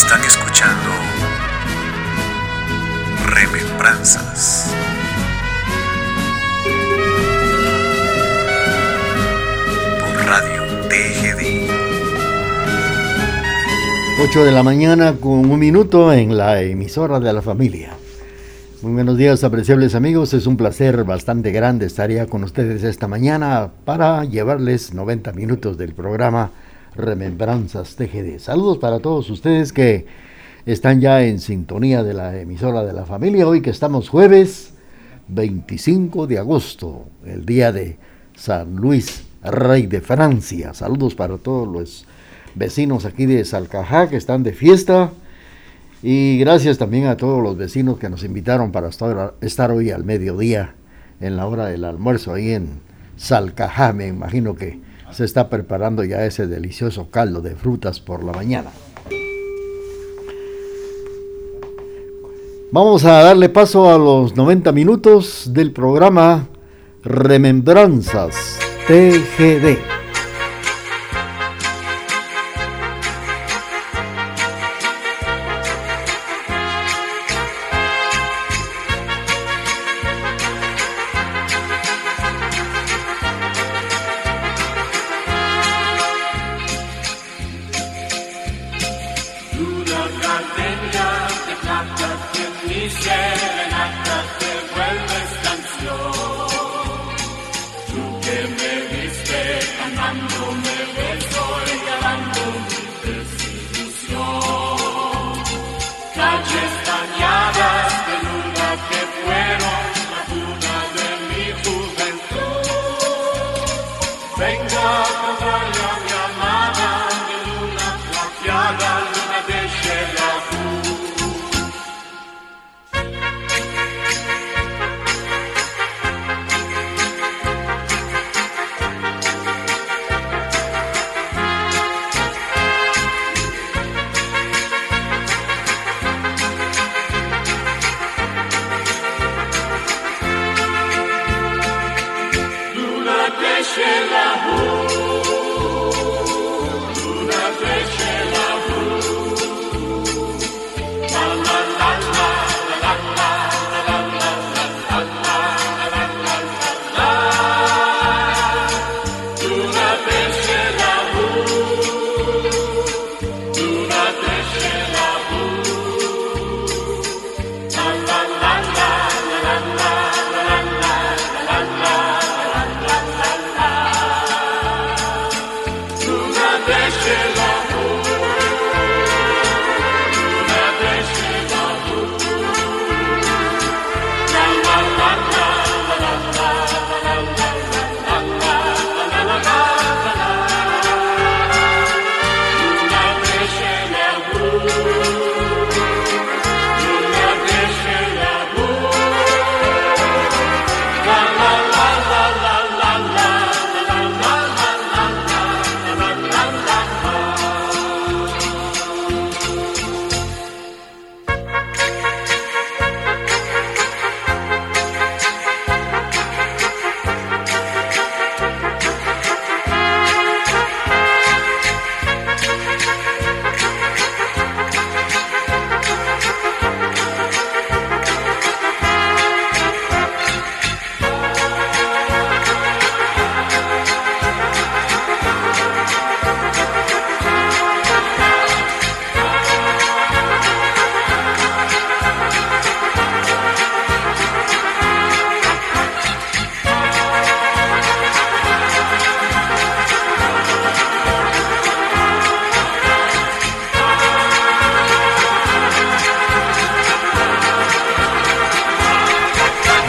Están escuchando Remembranzas. Por Radio TGD. 8 de la mañana con un minuto en la emisora de la familia. Muy buenos días, apreciables amigos. Es un placer bastante grande estar ya con ustedes esta mañana para llevarles 90 minutos del programa Remembranzas TGD. Saludos para todos ustedes que están ya en sintonía de la emisora de la familia. Hoy que estamos jueves 25 de agosto, el día de San Luis, Rey de Francia. Saludos para todos los vecinos aquí de Salcajá que están de fiesta y gracias también a todos los vecinos que nos invitaron para estar, hoy al mediodía en la hora del almuerzo ahí en Salcajá. Me imagino que se está preparando ya ese delicioso caldo de frutas por la mañana. Vamos a darle paso a los 90 minutos del programa Remembranzas TGD.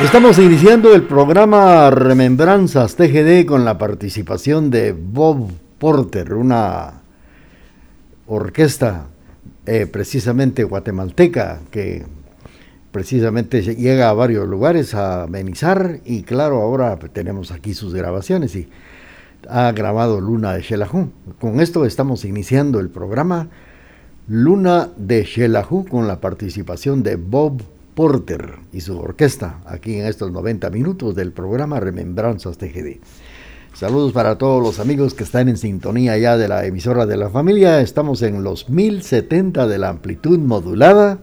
Estamos iniciando el programa Remembranzas TGD con la participación de Bob Porter, una orquesta eh, precisamente guatemalteca que precisamente llega a varios lugares a amenizar y claro, ahora tenemos aquí sus grabaciones y ha grabado Luna de Xelajú. Con esto estamos iniciando el programa Luna de Xelajú con la participación de Bob Porter y su orquesta aquí en estos 90 minutos del programa Remembranzas TGD. Saludos para todos los amigos que están en sintonía ya de la emisora de la familia. Estamos en los 1070 de la amplitud modulada.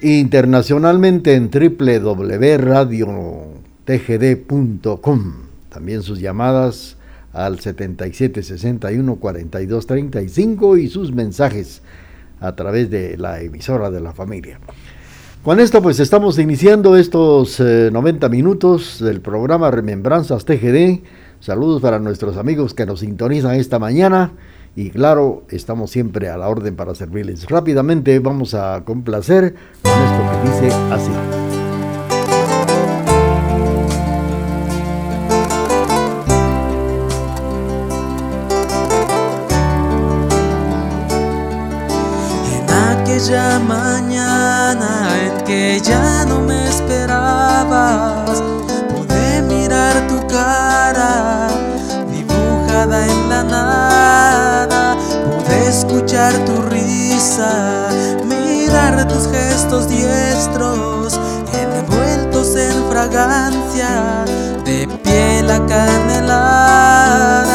Internacionalmente en www.radiotgd.com. También sus llamadas al 7761 4235 y sus mensajes a través de la emisora de la familia. Con esto pues estamos iniciando estos 90 eh, minutos del programa Remembranzas TGD Saludos para nuestros amigos que nos sintonizan esta mañana y claro, estamos siempre a la orden para servirles. Rápidamente vamos a complacer con esto que dice así. En aquella mañana que ya no me esperabas dibujada en la nada. Pude escuchar tu risa, mirar tus gestos diestros, envueltos en fragancia de piel acanelada.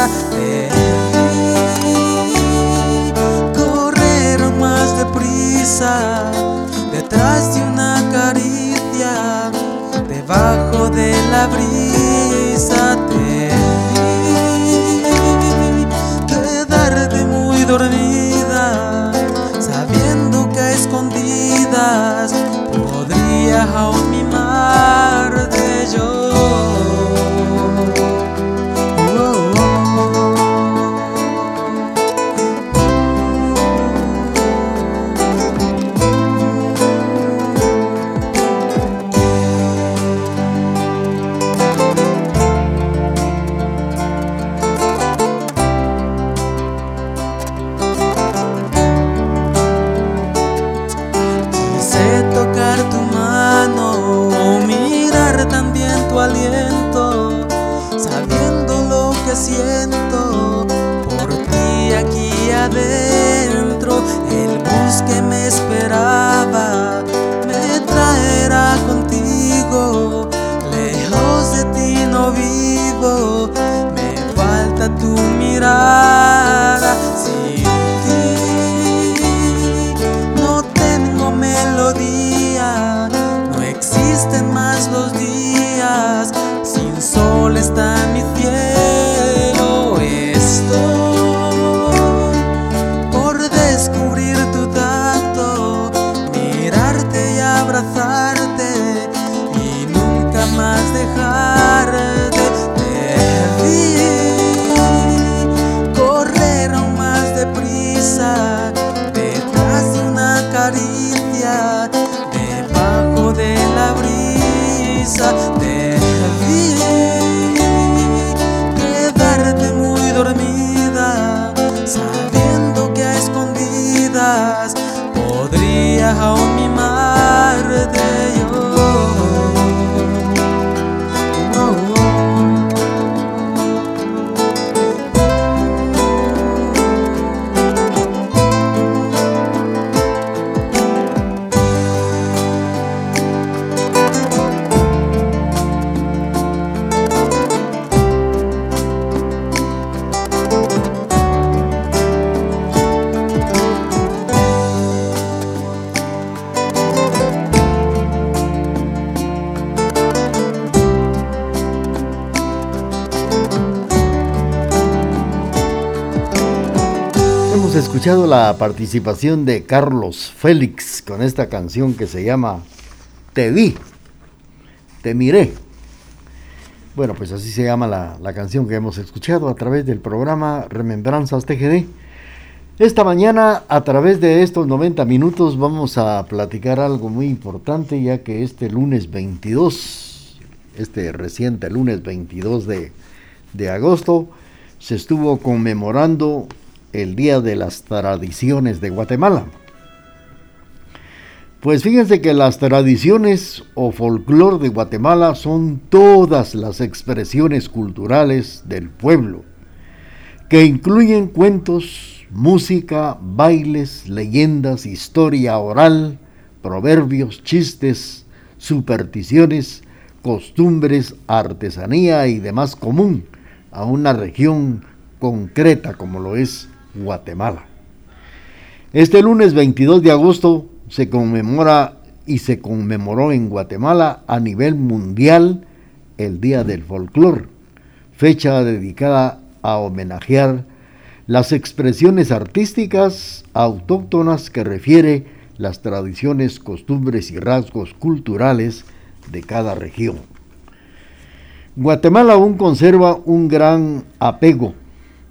Escuchado la participación de Carlos Félix con esta canción que se llama Te vi, te miré. Bueno, pues así se llama la, la canción que hemos escuchado a través del programa Remembranzas TGD. Esta mañana, a través de estos 90 minutos, vamos a platicar algo muy importante, ya que este lunes 22, este reciente lunes 22 de, de agosto, se estuvo conmemorando el Día de las Tradiciones de Guatemala. Pues fíjense que las tradiciones o folclor de Guatemala son todas las expresiones culturales del pueblo, que incluyen cuentos, música, bailes, leyendas, historia oral, proverbios, chistes, supersticiones, costumbres, artesanía y demás común a una región concreta como lo es Guatemala. Este lunes 22 de agosto se conmemora y se conmemoró en Guatemala a nivel mundial el Día del Folclor, fecha dedicada a homenajear las expresiones artísticas autóctonas que refiere las tradiciones, costumbres y rasgos culturales de cada región. Guatemala aún conserva un gran apego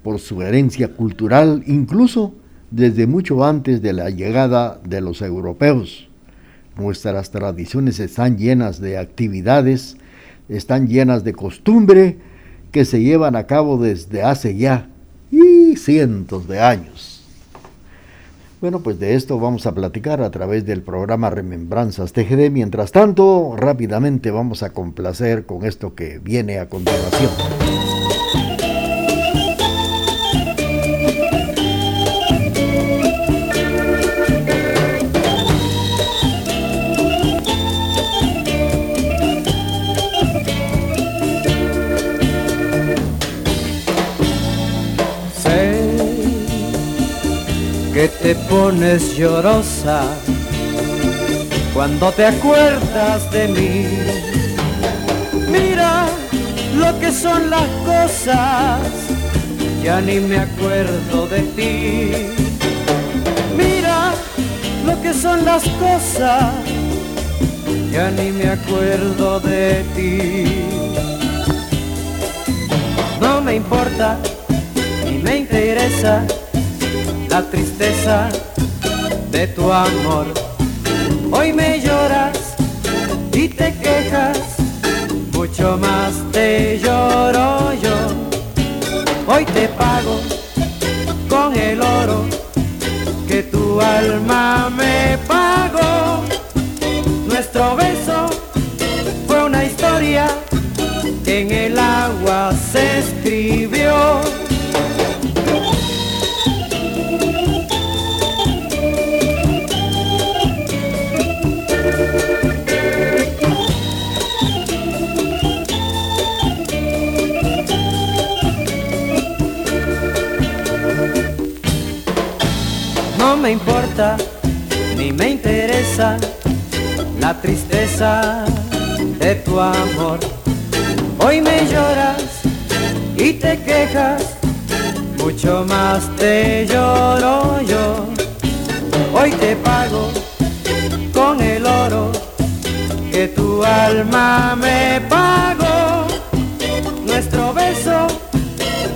por su herencia cultural, incluso desde mucho antes de la llegada de los europeos. Nuestras tradiciones están llenas de actividades, están llenas de costumbre que se llevan a cabo desde hace ya y cientos de años. Bueno, pues de esto vamos a platicar a través del programa Remembranzas TGD. Mientras tanto, rápidamente vamos a complacer con esto que viene a continuación. Que te pones llorosa cuando te acuerdas de mí. Mira lo que son las cosas, ya ni me acuerdo de ti. Mira lo que son las cosas, ya ni me acuerdo de ti. No me importa, ni me interesa la tristeza de tu amor. Hoy me lloras y te quejas, mucho más te lloro yo. Hoy te pago con el oro que tu alma me me importa ni me interesa la tristeza de tu amor. Hoy me lloras y te quejas, mucho más te lloro yo. Hoy te pago con el oro que tu alma me pagó. Nuestro beso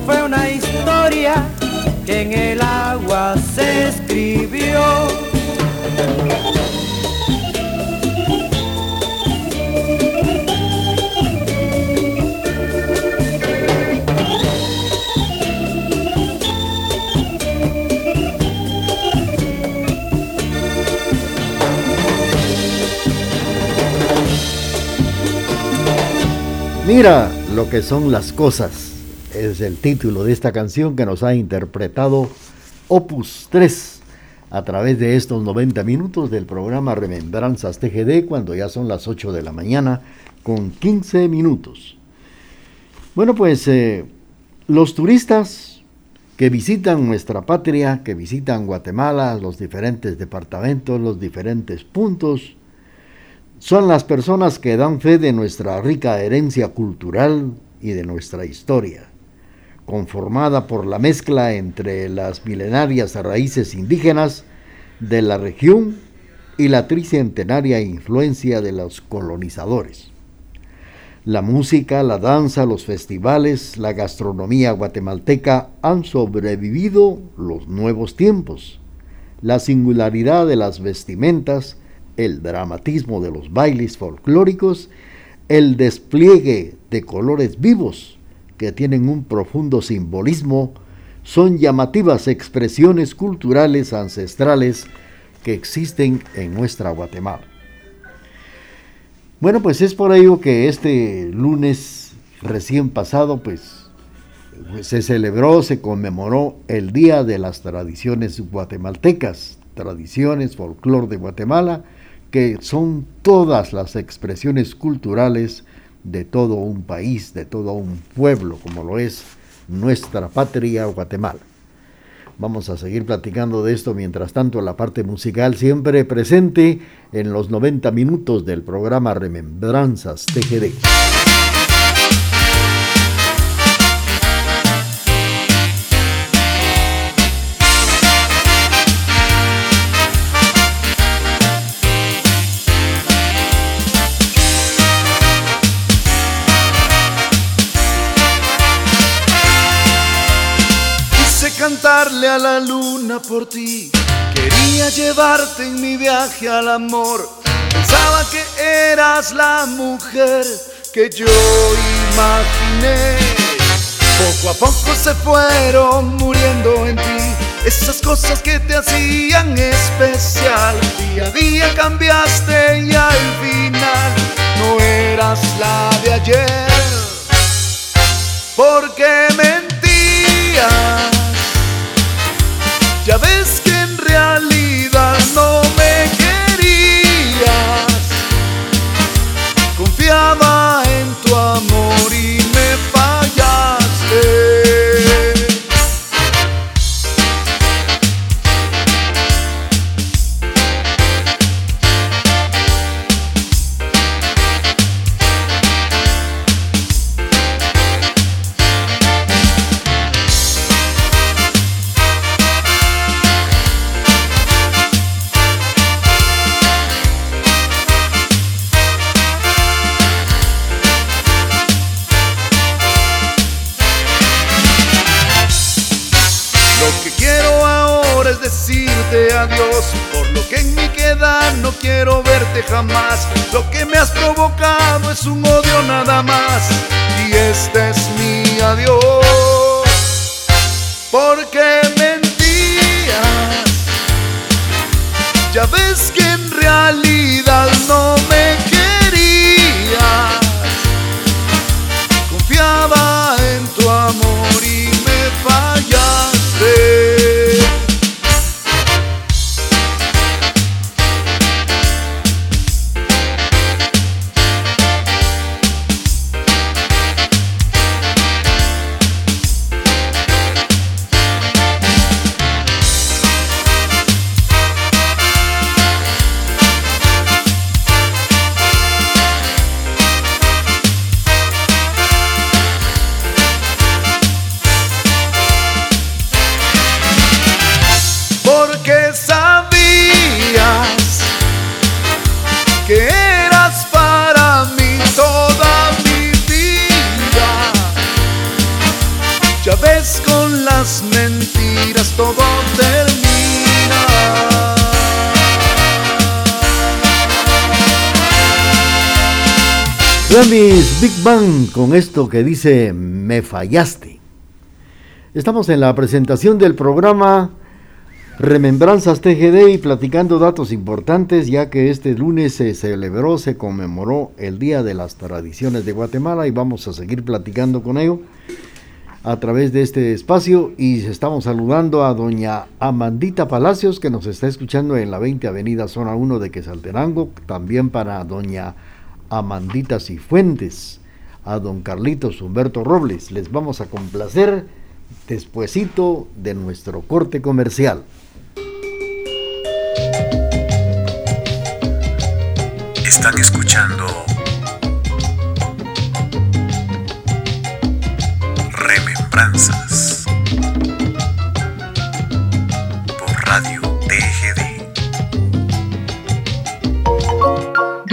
fue una historia que en el agua se. Mira lo que son las cosas. Es el título de esta canción que nos ha interpretado Opus 3 a través de estos 90 minutos del programa Remembranzas TGD cuando ya son las 8 de la mañana con 15 minutos. Bueno, pues eh, los turistas que visitan nuestra patria, que visitan Guatemala, los diferentes departamentos, los diferentes puntos, son las personas que dan fe de nuestra rica herencia cultural y de nuestra historia conformada por la mezcla entre las milenarias raíces indígenas de la región y la tricentenaria influencia de los colonizadores. La música, la danza, los festivales, la gastronomía guatemalteca han sobrevivido los nuevos tiempos. La singularidad de las vestimentas, el dramatismo de los bailes folclóricos, el despliegue de colores vivos, que tienen un profundo simbolismo, son llamativas expresiones culturales ancestrales que existen en nuestra Guatemala. Bueno, pues es por ello que este lunes recién pasado, pues se celebró, se conmemoró el Día de las Tradiciones Guatemaltecas, tradiciones, folclor de Guatemala, que son todas las expresiones culturales de todo un país, de todo un pueblo, como lo es nuestra patria Guatemala. Vamos a seguir platicando de esto mientras tanto la parte musical siempre presente en los 90 minutos del programa Remembranzas TGD. A la luna por ti. Quería llevarte en mi viaje al amor. Pensaba que eras la mujer que yo imaginé. Poco a poco se fueron muriendo en ti esas cosas que te hacían especial. Día a día cambiaste y al final no eras la de ayer. Porque mentías ya ves que en realidad Big Bang con esto que dice Me fallaste. Estamos en la presentación del programa Remembranzas TGD y platicando datos importantes ya que este lunes se celebró, se conmemoró el Día de las Tradiciones de Guatemala y vamos a seguir platicando con ello a través de este espacio y estamos saludando a doña Amandita Palacios que nos está escuchando en la 20 Avenida Zona 1 de Quesalterango, también para doña Amandita Cifuentes, a don Carlitos Humberto Robles. Les vamos a complacer despuesito de nuestro corte comercial. Están escuchando Remembranzas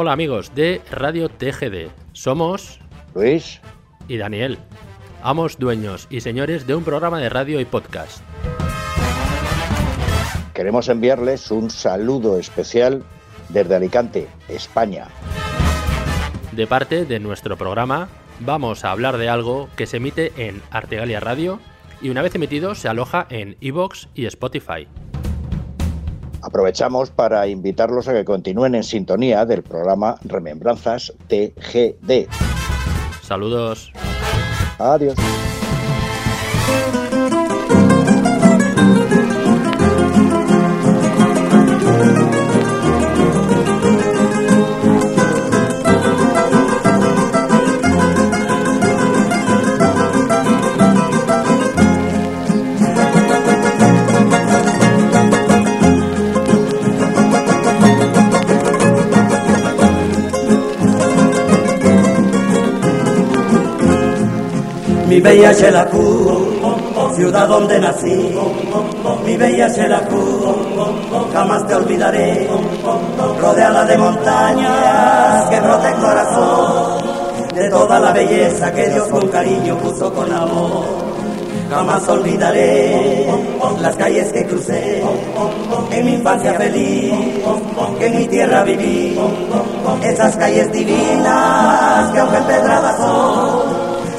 Hola amigos de Radio TGD. Somos Luis y Daniel, amos, dueños y señores de un programa de radio y podcast. Queremos enviarles un saludo especial desde Alicante, España. de parte de nuestro programa vamos a hablar de algo que se emite en Artegalia Radio y una vez emitido se aloja en iVoox y Spotify. Aprovechamos para invitarlos a que continúen en sintonía del programa Remembranzas TGD. Saludos. Adiós. Mi bella Xelajú, ciudad donde nací, mi bella Xelajú, jamás te olvidaré, rodeada de montañas que brote el corazón, de toda la belleza que Dios con cariño puso con amor. Jamás olvidaré las calles que crucé, en mi infancia feliz, que en mi tierra viví, esas calles divinas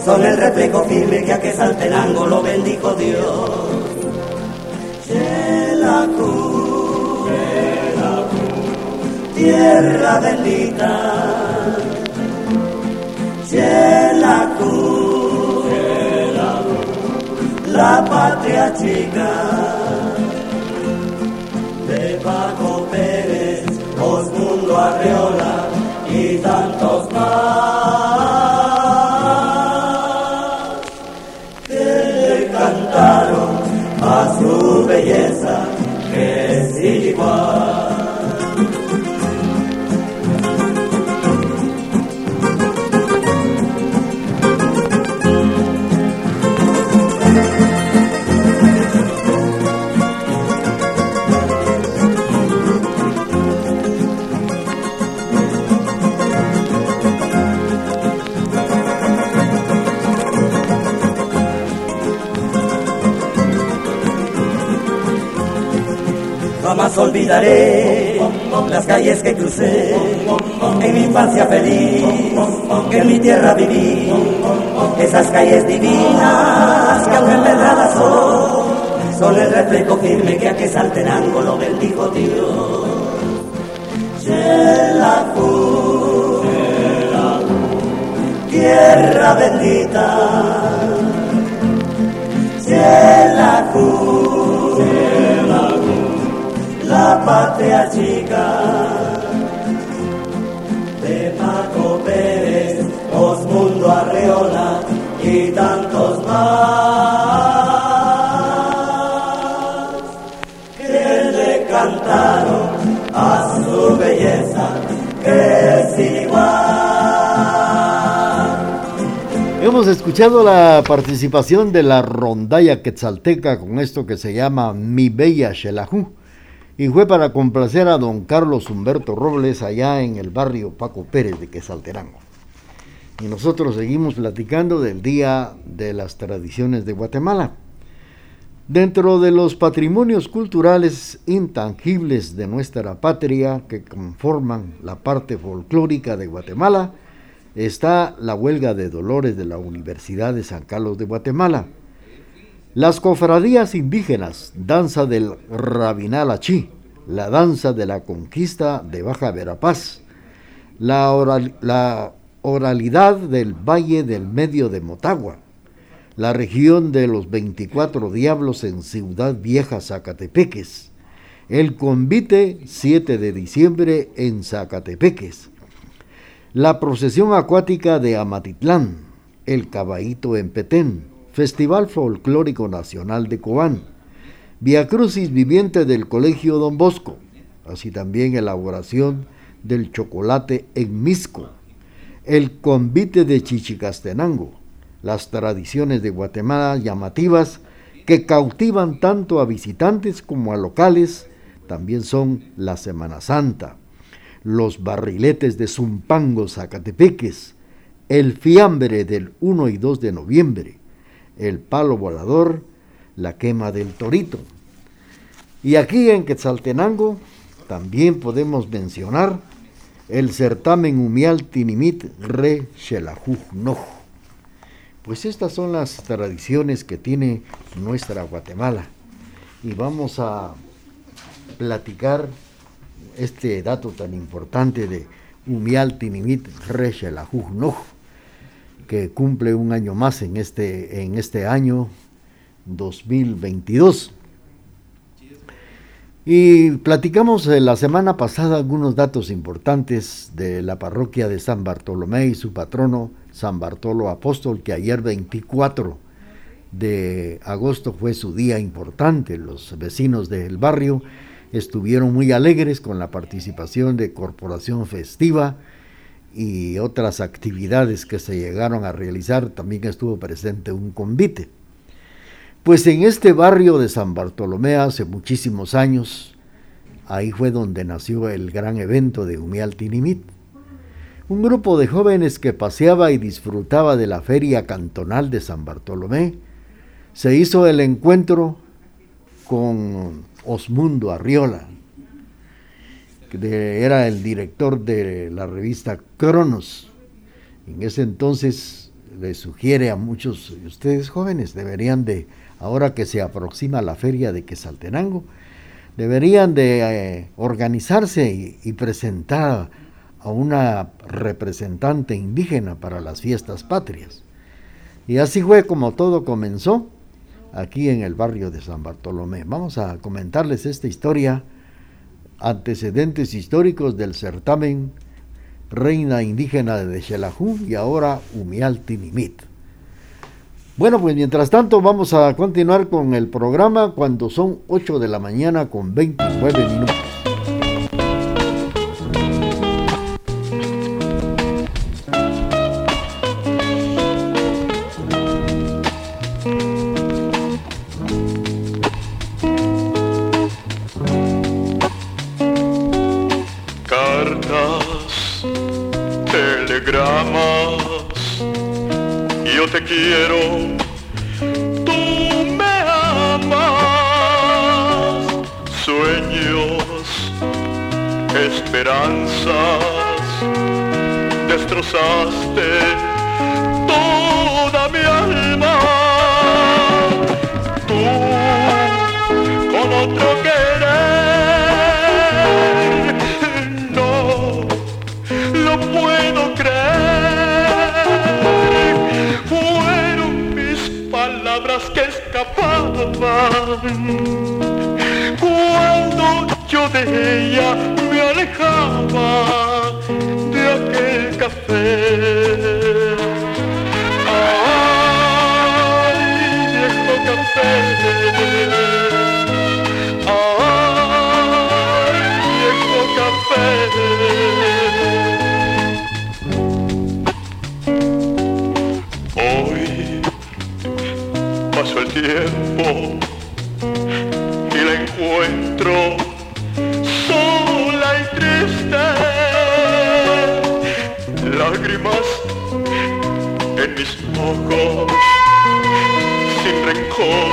son el reflejo firme que a que Saltenango lo bendijo Dios. Xelajú, tierra bendita. Xelajú, la patria chica. De Paco Pérez, Osmundo Arreola y tantos más a su belleza que es igual. Jamás olvidaré las calles que crucé en mi infancia feliz, que en mi tierra viví. Esas calles divinas que aunque empedradas son, son el reflejo firme que a que Saltenango lo bendijo Dios. Tierra bendita. La patria chica de Paco Pérez, Osmundo Arreola y tantos más que le cantaron a su belleza que es igual. Hemos escuchado la participación de la rondalla quetzalteca con esto que se llama Mi Bella Xelajú y fue para complacer a don Carlos Humberto Robles allá en el barrio Paco Pérez de Quetzalterango. Y nosotros seguimos platicando del Día de las Tradiciones de Guatemala. Dentro de los patrimonios culturales intangibles de nuestra patria que conforman la parte folclórica de Guatemala, está la huelga de dolores de la Universidad de San Carlos de Guatemala. Las cofradías indígenas, danza del Rabinal Achí, la danza de la conquista de Baja Verapaz, la oralidad del Valle del Medio de Motagua, la región de los 24 diablos en Ciudad Vieja, Zacatepeques, el convite 7 de diciembre en Zacatepeques, la procesión acuática de Amatitlán, el caballito en Petén, Festival Folclórico Nacional de Cobán, Via Crucis Viviente del Colegio Don Bosco, así también elaboración del chocolate en Misco, el convite de Chichicastenango, las tradiciones de Guatemala llamativas que cautivan tanto a visitantes como a locales, también son la Semana Santa, los barriletes de Zumpango, Zacatepeques, el fiambre del 1 y 2 de noviembre, el palo volador, la quema del torito. Y aquí en Quetzaltenango también podemos mencionar el certamen Umial Tinimit Re Shelajuj Pues estas son las tradiciones que tiene nuestra Guatemala. Y vamos a platicar este dato tan importante de Umial Tinimit Re Shelajuj que cumple un año más en este, en este año 2022. Y platicamos eh, la semana pasada algunos datos importantes de la parroquia de San Bartolomé y su patrono San Bartolo Apóstol, que ayer 24 de agosto fue su día importante. Los vecinos del barrio estuvieron muy alegres con la participación de Corporación Festiva y otras actividades que se llegaron a realizar. También estuvo presente un convite. Pues en este barrio de San Bartolomé hace muchísimos años, ahí fue donde nació el gran evento de Tinimit. Un grupo de jóvenes que paseaba y disfrutaba de la feria cantonal de San Bartolomé, se hizo el encuentro con Osmundo Arriola, era el director de la revista Cronos. En ese entonces le sugiere a muchos de ustedes jóvenes, deberían de ahora que se aproxima la feria de Quesaltenango, deberían de eh, organizarse y, presentar a una representante indígena para las fiestas patrias. Y así fue como todo comenzó aquí en el barrio de San Bartolomé. Vamos a comentarles esta historia, antecedentes históricos del certamen Reina Indígena de Xelajú y ahora Umial Tinimit. Bueno, pues mientras tanto vamos a continuar con el programa cuando son 8 de la mañana con 29 minutos. Destrozaste toda mi alma. Tú con otro querer, no lo puedo creer. Fueron mis palabras que escapaban cuando yo de ella alejaba aquel café. Ay, viejo café. Ay, viejo café. Hoy pasó el tiempo mis ojos sin rencor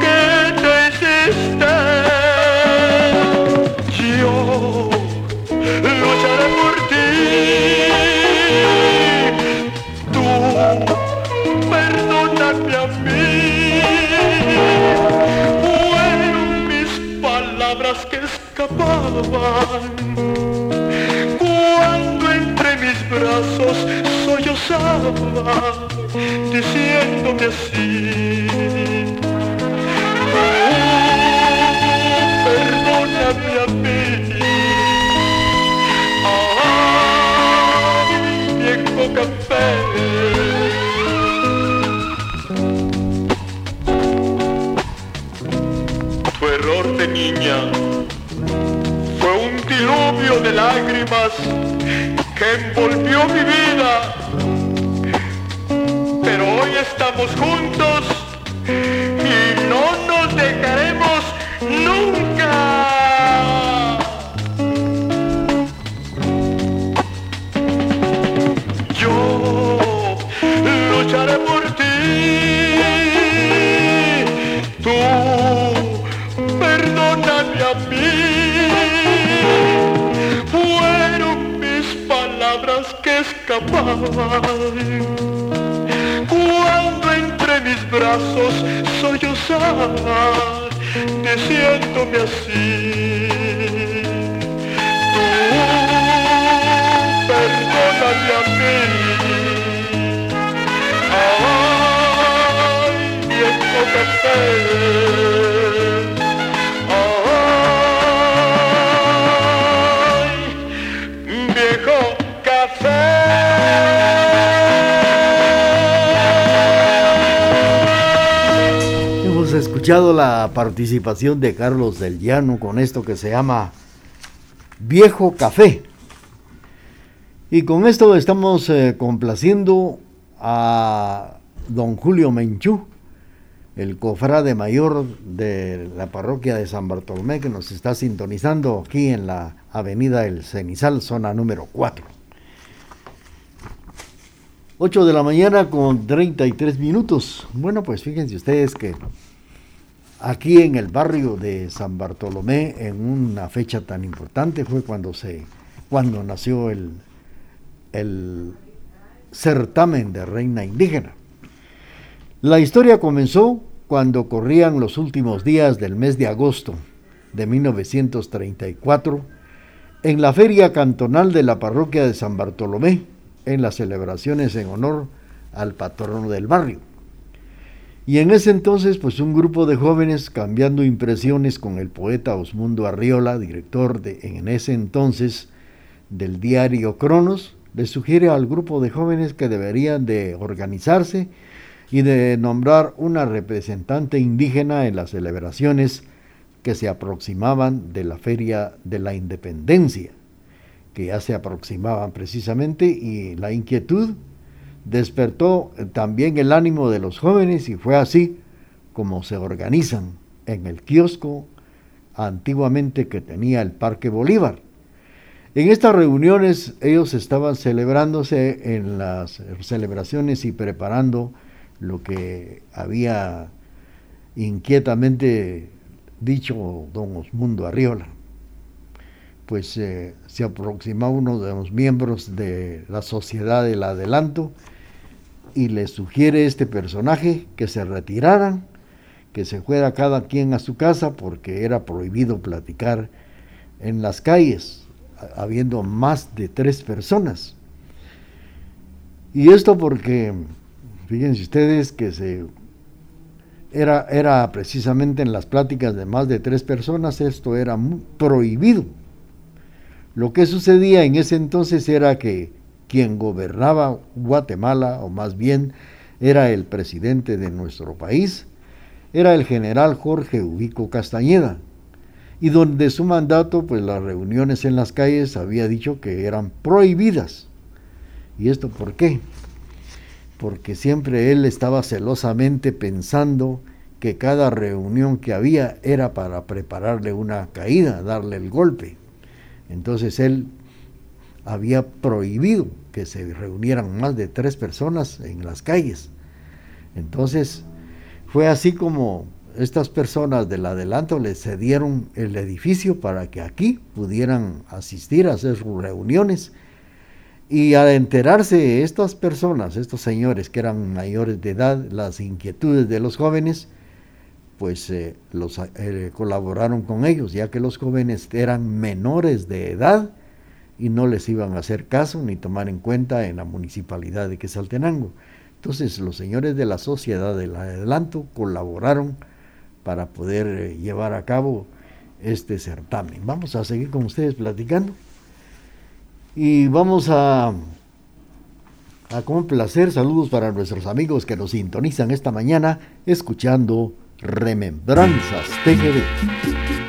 ¿Qué te hiciste? Yo lucharé por ti. Tú perdóname a mí. Fueron mis palabras que escapaban diciéndome así. Oh, perdóname a mí. Ay, viejo café. Error de niña fue un diluvio de lágrimas que envolvió mi vida. Estamos juntos y no nos dejaremos nunca. Yo lucharé por ti. Tú perdóname a mí. palabras que escapaban. Entre mis brazos sollozaba, diciéndome así. Tú, perdóname a mí. Ay, viejo café. La participación de Carlos del Llano con esto que se llama Viejo Café. Y con esto estamos eh, complaciendo a don Julio Menchú, el cofrade mayor de la parroquia de San Bartolomé, que nos está sintonizando aquí en la avenida El Cenizal, zona número 4. 8 de la mañana con 33 minutos. Bueno, pues fíjense ustedes que aquí en el barrio de San Bartolomé, en una fecha tan importante, fue cuando se cuando nació el, el certamen de reina indígena. La historia comenzó cuando corrían los últimos días del mes de agosto de 1934 en la feria cantonal de la parroquia de San Bartolomé, en las celebraciones en honor al patrono del barrio. Y en ese entonces, pues un grupo de jóvenes cambiando impresiones con el poeta Osmundo Arriola, director de, en ese entonces del diario Cronos, le sugiere al grupo de jóvenes que deberían de organizarse y de nombrar una representante indígena en las celebraciones que se aproximaban de la Feria de la Independencia, que ya se aproximaban precisamente, y la inquietud despertó también el ánimo de los jóvenes y fue así como se organizan en el kiosco antiguamente que tenía el Parque Bolívar. En estas reuniones ellos estaban celebrándose en las celebraciones y preparando lo que había inquietamente dicho don Osmundo Arriola. Pues eh, se aproximaba uno de los miembros de la sociedad del adelanto y le sugiere este personaje que se retiraran, que se fuera cada quien a su casa porque era prohibido platicar en las calles, habiendo más de tres personas. Y esto porque, fíjense ustedes que se era, era precisamente en las pláticas de más de tres personas, esto era prohibido. Lo que sucedía en ese entonces era que quien gobernaba Guatemala, o más bien era el presidente de nuestro país, era el general Jorge Ubico Castañeda, y donde su mandato, pues las reuniones en las calles había dicho que eran prohibidas. ¿Y esto por qué? Porque siempre él estaba celosamente pensando que cada reunión que había era para prepararle una caída, darle el golpe. Entonces él había prohibido que se reunieran más de tres personas en las calles. Entonces fue así como estas personas del adelanto le cedieron el edificio para que aquí pudieran asistir a hacer sus reuniones. Y al enterarse estas personas, estos señores que eran mayores de edad, las inquietudes de los jóvenes, pues eh, los, eh, colaboraron con ellos, ya que los jóvenes eran menores de edad y no les iban a hacer caso ni tomar en cuenta en la municipalidad de Quesaltenango. Entonces los señores de la sociedad del adelanto colaboraron para poder eh, llevar a cabo este certamen. Vamos a seguir con ustedes platicando y vamos a, a complacer saludos para nuestros amigos que nos sintonizan esta mañana escuchando Remembranzas TGD.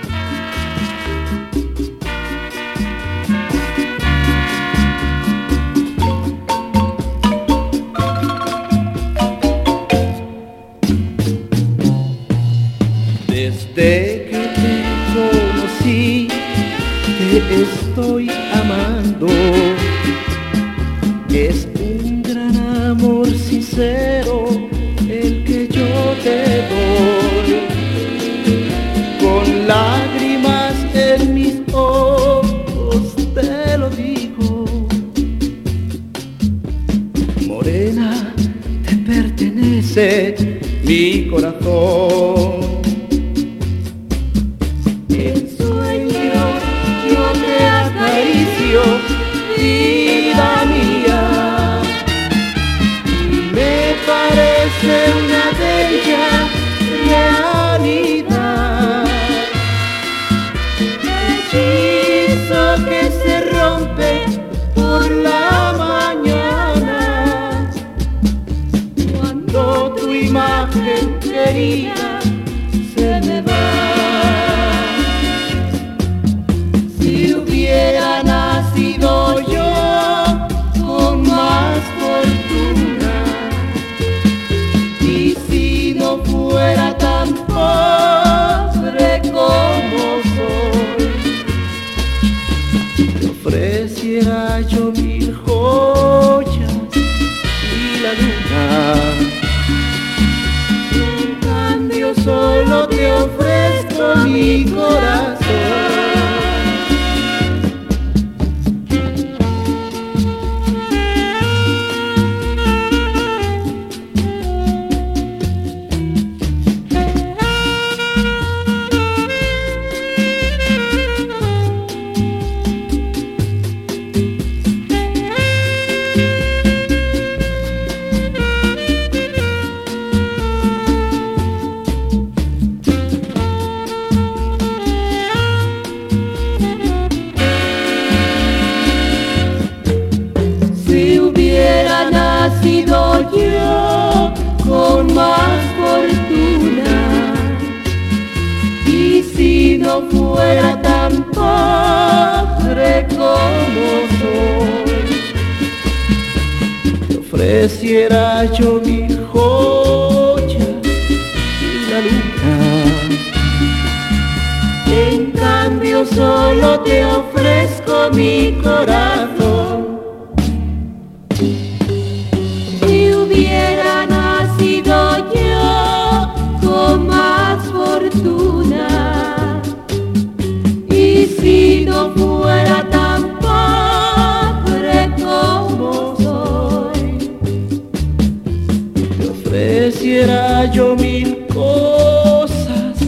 Mil cosas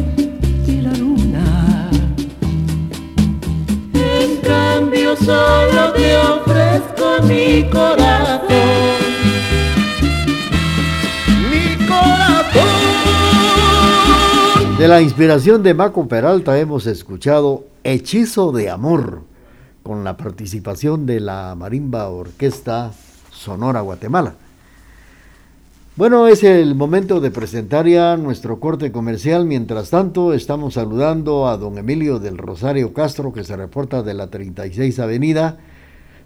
y la luna. En cambio solo te ofrezco. Mi corazón. De la inspiración de Maco Peralta hemos escuchado Hechizo de Amor, con la participación de la Marimba Orquesta Sonora Guatemala. Bueno, es el momento de presentar ya nuestro corte comercial. Mientras tanto, estamos saludando a don Emilio del Rosario Castro, que se reporta de la 36 Avenida.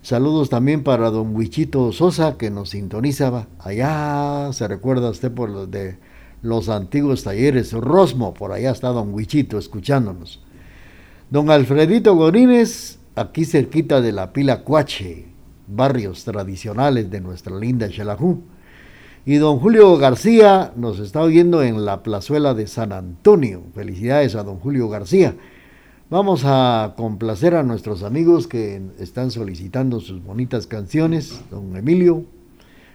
Saludos también para don Huichito Sosa, que nos sintonizaba allá. Se recuerda usted por los de los antiguos talleres Rosmo, por allá está don Huichito escuchándonos. Don Alfredito Gorines, aquí cerquita de la Pila Cuache, barrios tradicionales de nuestra linda Xelajú. Y don Julio García nos está oyendo en la plazuela de San Antonio. Felicidades a don Julio García. Vamos a complacer a nuestros amigos que están solicitando sus bonitas canciones. Don Emilio,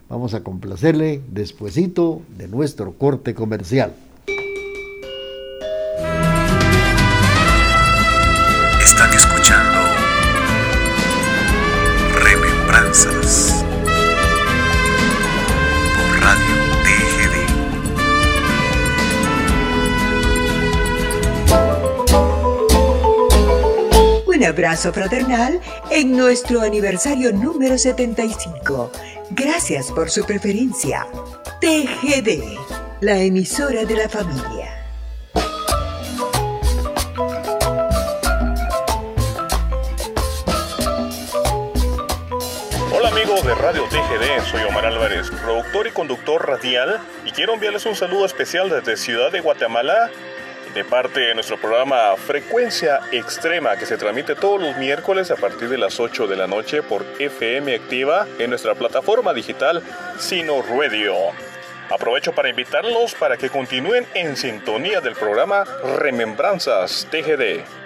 vamos a complacerle despuesito de nuestro corte comercial. Abrazo fraternal en nuestro aniversario número 75. Gracias por su preferencia. TGD, la emisora de la familia. Hola amigos de Radio TGD, soy Omar Álvarez, productor y conductor radial y quiero enviarles un saludo especial desde Ciudad de Guatemala de parte de nuestro programa Frecuencia Extrema que se transmite todos los miércoles a partir de las 8 de la noche por FM Activa en nuestra plataforma digital Sino Radio. Aprovecho para invitarlos para que continúen en sintonía del programa Remembranzas TGD.